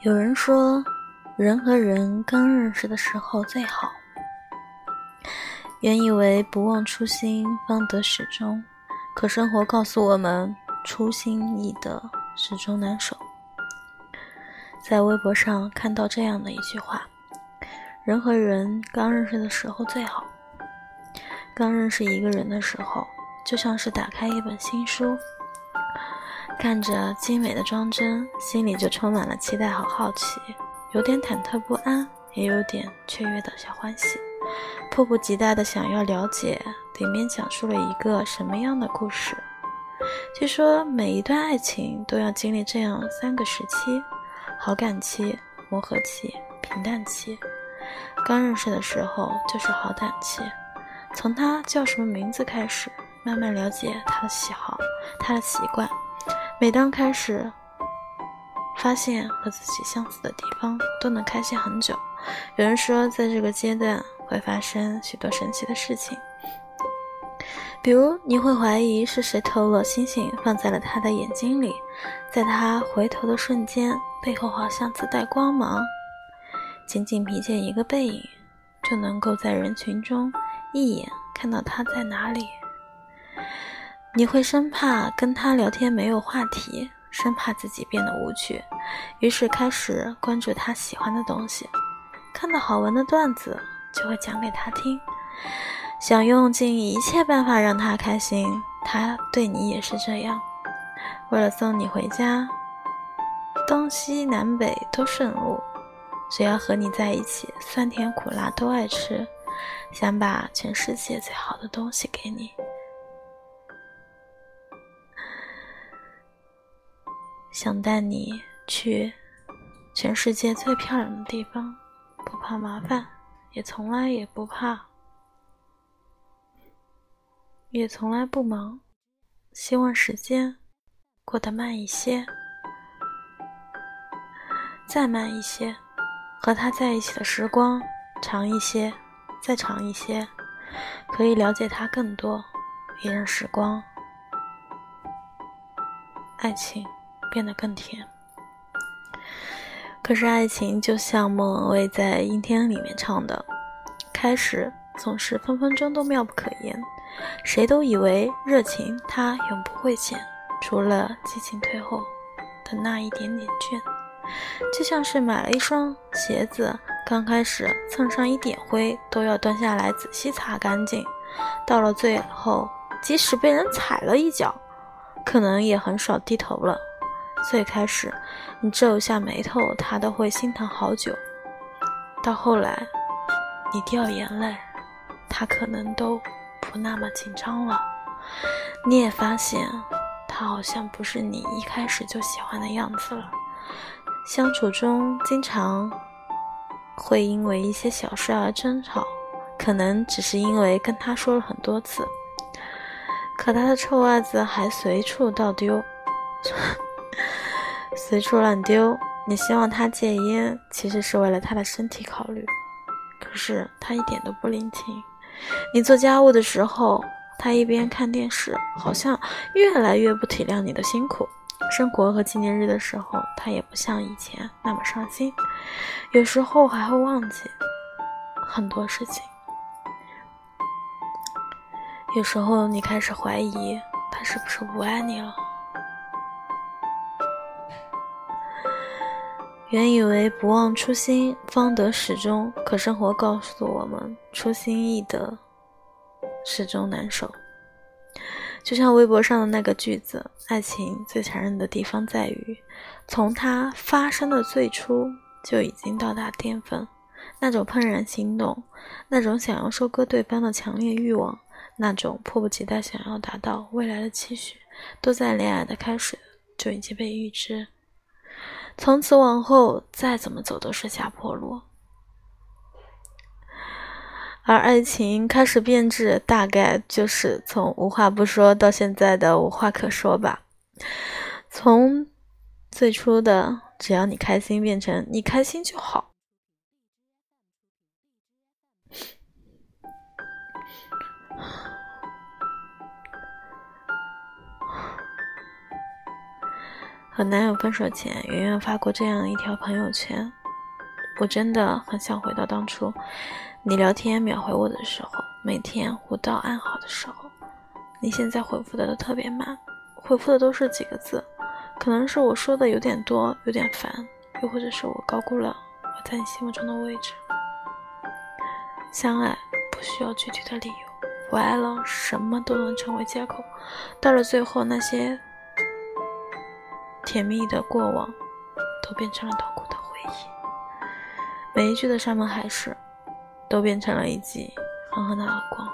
有人说，人和人刚认识的时候最好。原以为不忘初心方得始终，可生活告诉我们，初心易得，始终难守。在微博上看到这样的一句话：人和人刚认识的时候最好。刚认识一个人的时候，就像是打开一本新书。看着精美的装帧，心里就充满了期待和好奇，有点忐忑不安，也有点雀跃的小欢喜，迫不及待的想要了解里面讲述了一个什么样的故事。据说每一段爱情都要经历这样三个时期：好感期、磨合期、平淡期。刚认识的时候就是好感期，从他叫什么名字开始，慢慢了解他的喜好、他的习惯。每当开始发现和自己相似的地方，都能开心很久。有人说，在这个阶段会发生许多神奇的事情，比如你会怀疑是谁偷了星星放在了他的眼睛里，在他回头的瞬间，背后好像自带光芒，仅仅瞥见一个背影，就能够在人群中一眼看到他在哪里。你会生怕跟他聊天没有话题，生怕自己变得无趣，于是开始关注他喜欢的东西，看到好玩的段子就会讲给他听，想用尽一切办法让他开心。他对你也是这样，为了送你回家，东西南北都顺路，只要和你在一起，酸甜苦辣都爱吃，想把全世界最好的东西给你。想带你去全世界最漂亮的地方，不怕麻烦，也从来也不怕，也从来不忙。希望时间过得慢一些，再慢一些，和他在一起的时光长一些，再长一些，可以了解他更多，也让时光、爱情。变得更甜。可是爱情就像莫文蔚在《阴天》里面唱的，开始总是分分钟都妙不可言，谁都以为热情它永不会减，除了激情退后的那一点点倦。就像是买了一双鞋子，刚开始蹭上一点灰都要端下来仔细擦干净，到了最后，即使被人踩了一脚，可能也很少低头了。最开始，你皱一下眉头，他都会心疼好久；到后来，你掉眼泪，他可能都不那么紧张了。你也发现，他好像不是你一开始就喜欢的样子了。相处中，经常会因为一些小事而争吵，可能只是因为跟他说了很多次，可他的臭袜子还随处倒丢。随处乱丢。你希望他戒烟，其实是为了他的身体考虑。可是他一点都不领情。你做家务的时候，他一边看电视，好像越来越不体谅你的辛苦。生活和纪念日的时候，他也不像以前那么上心。有时候还会忘记很多事情。有时候你开始怀疑他是不是不爱你了。原以为不忘初心方得始终，可生活告诉我们，初心易得，始终难守。就像微博上的那个句子：“爱情最残忍的地方在于，从它发生的最初就已经到达巅峰。那种怦然心动，那种想要收割对方的强烈欲望，那种迫不及待想要达到未来的期许，都在恋爱的开始就已经被预知。”从此往后，再怎么走都是下坡路，而爱情开始变质，大概就是从无话不说到现在的无话可说吧。从最初的只要你开心，变成你开心就好。和男友分手前，圆圆发过这样一条朋友圈：“我真的很想回到当初，你聊天秒回我的时候，每天互道暗好的时候。你现在回复的都特别慢，回复的都是几个字，可能是我说的有点多，有点烦，又或者是我高估了我在你心目中的位置。相爱不需要具体的理由，我爱了，什么都能成为借口。到了最后，那些……”甜蜜的过往，都变成了痛苦的回忆。每一句的山盟海誓，都变成了一记狠狠的耳光。